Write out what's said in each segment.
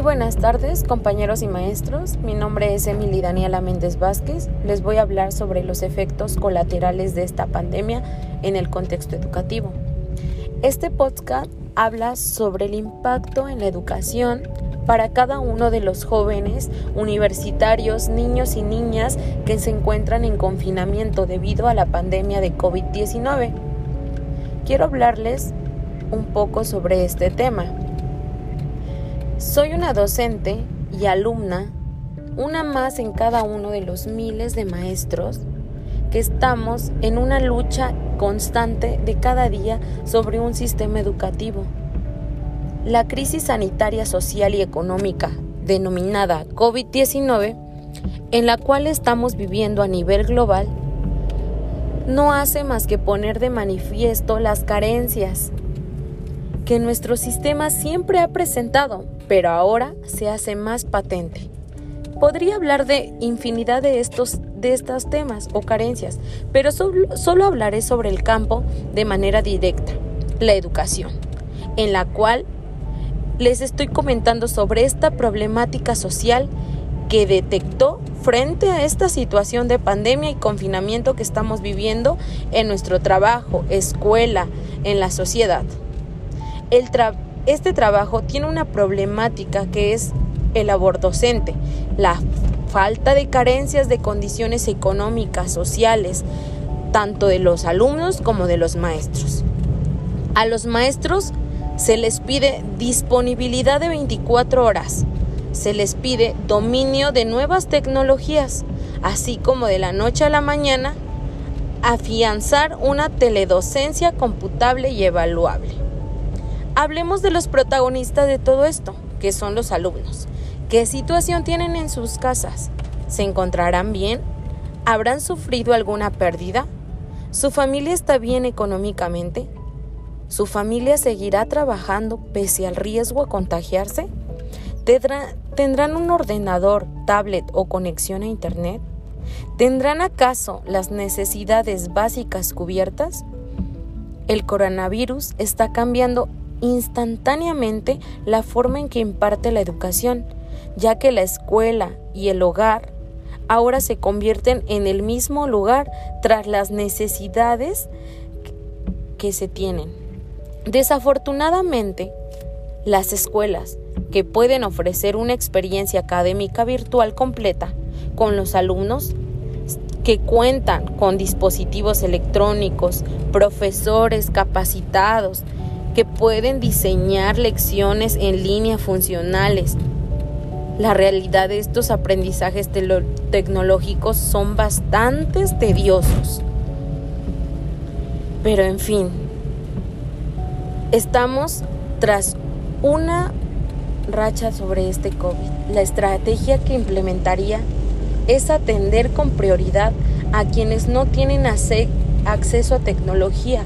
Muy buenas tardes, compañeros y maestros. Mi nombre es Emily Daniela Méndez Vázquez. Les voy a hablar sobre los efectos colaterales de esta pandemia en el contexto educativo. Este podcast habla sobre el impacto en la educación para cada uno de los jóvenes, universitarios, niños y niñas que se encuentran en confinamiento debido a la pandemia de COVID-19. Quiero hablarles un poco sobre este tema. Soy una docente y alumna, una más en cada uno de los miles de maestros que estamos en una lucha constante de cada día sobre un sistema educativo. La crisis sanitaria, social y económica, denominada COVID-19, en la cual estamos viviendo a nivel global, no hace más que poner de manifiesto las carencias que nuestro sistema siempre ha presentado pero ahora se hace más patente. Podría hablar de infinidad de estos, de temas o carencias, pero solo hablaré sobre el campo de manera directa, la educación, en la cual les estoy comentando sobre esta problemática social que detectó frente a esta situación de pandemia y confinamiento que estamos viviendo en nuestro trabajo, escuela, en la sociedad. Este trabajo tiene una problemática que es el labor docente, la falta de carencias de condiciones económicas, sociales, tanto de los alumnos como de los maestros. A los maestros se les pide disponibilidad de 24 horas, se les pide dominio de nuevas tecnologías, así como de la noche a la mañana, afianzar una teledocencia computable y evaluable. Hablemos de los protagonistas de todo esto, que son los alumnos. ¿Qué situación tienen en sus casas? ¿Se encontrarán bien? ¿Habrán sufrido alguna pérdida? ¿Su familia está bien económicamente? ¿Su familia seguirá trabajando pese al riesgo a contagiarse? ¿Tendrán un ordenador, tablet o conexión a Internet? ¿Tendrán acaso las necesidades básicas cubiertas? El coronavirus está cambiando instantáneamente la forma en que imparte la educación, ya que la escuela y el hogar ahora se convierten en el mismo lugar tras las necesidades que se tienen. Desafortunadamente, las escuelas que pueden ofrecer una experiencia académica virtual completa con los alumnos que cuentan con dispositivos electrónicos, profesores capacitados, que pueden diseñar lecciones en línea funcionales. La realidad de estos aprendizajes tecnológicos son bastante tediosos. Pero en fin, estamos tras una racha sobre este COVID. La estrategia que implementaría es atender con prioridad a quienes no tienen acceso a tecnología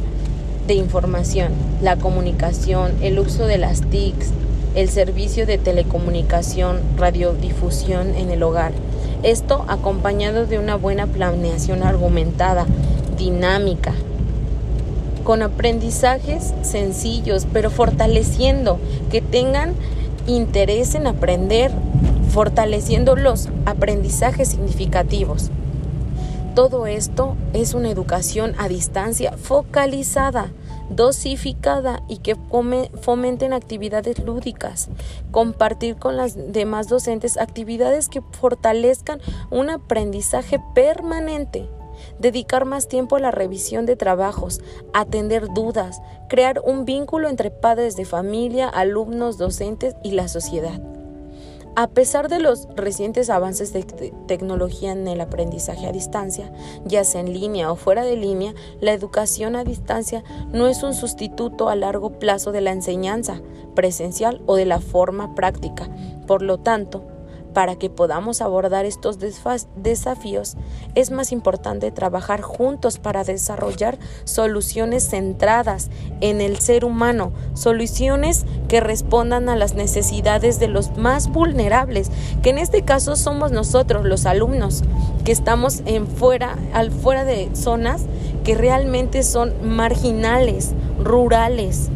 de información, la comunicación, el uso de las TICs, el servicio de telecomunicación, radiodifusión en el hogar. Esto acompañado de una buena planeación argumentada, dinámica, con aprendizajes sencillos, pero fortaleciendo, que tengan interés en aprender, fortaleciendo los aprendizajes significativos. Todo esto es una educación a distancia focalizada, dosificada y que fomenten actividades lúdicas. Compartir con las demás docentes actividades que fortalezcan un aprendizaje permanente. Dedicar más tiempo a la revisión de trabajos, atender dudas, crear un vínculo entre padres de familia, alumnos, docentes y la sociedad. A pesar de los recientes avances de tecnología en el aprendizaje a distancia, ya sea en línea o fuera de línea, la educación a distancia no es un sustituto a largo plazo de la enseñanza presencial o de la forma práctica. Por lo tanto, para que podamos abordar estos desafíos, es más importante trabajar juntos para desarrollar soluciones centradas en el ser humano, soluciones que respondan a las necesidades de los más vulnerables, que en este caso somos nosotros, los alumnos, que estamos en fuera, al fuera de zonas que realmente son marginales, rurales.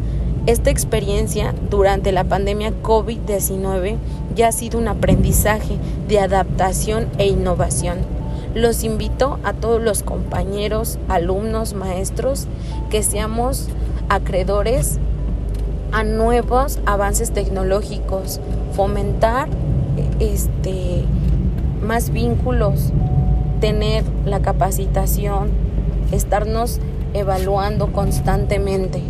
Esta experiencia durante la pandemia COVID-19 y ha sido un aprendizaje de adaptación e innovación. Los invito a todos los compañeros, alumnos, maestros, que seamos acreedores a nuevos avances tecnológicos, fomentar este más vínculos, tener la capacitación, estarnos evaluando constantemente.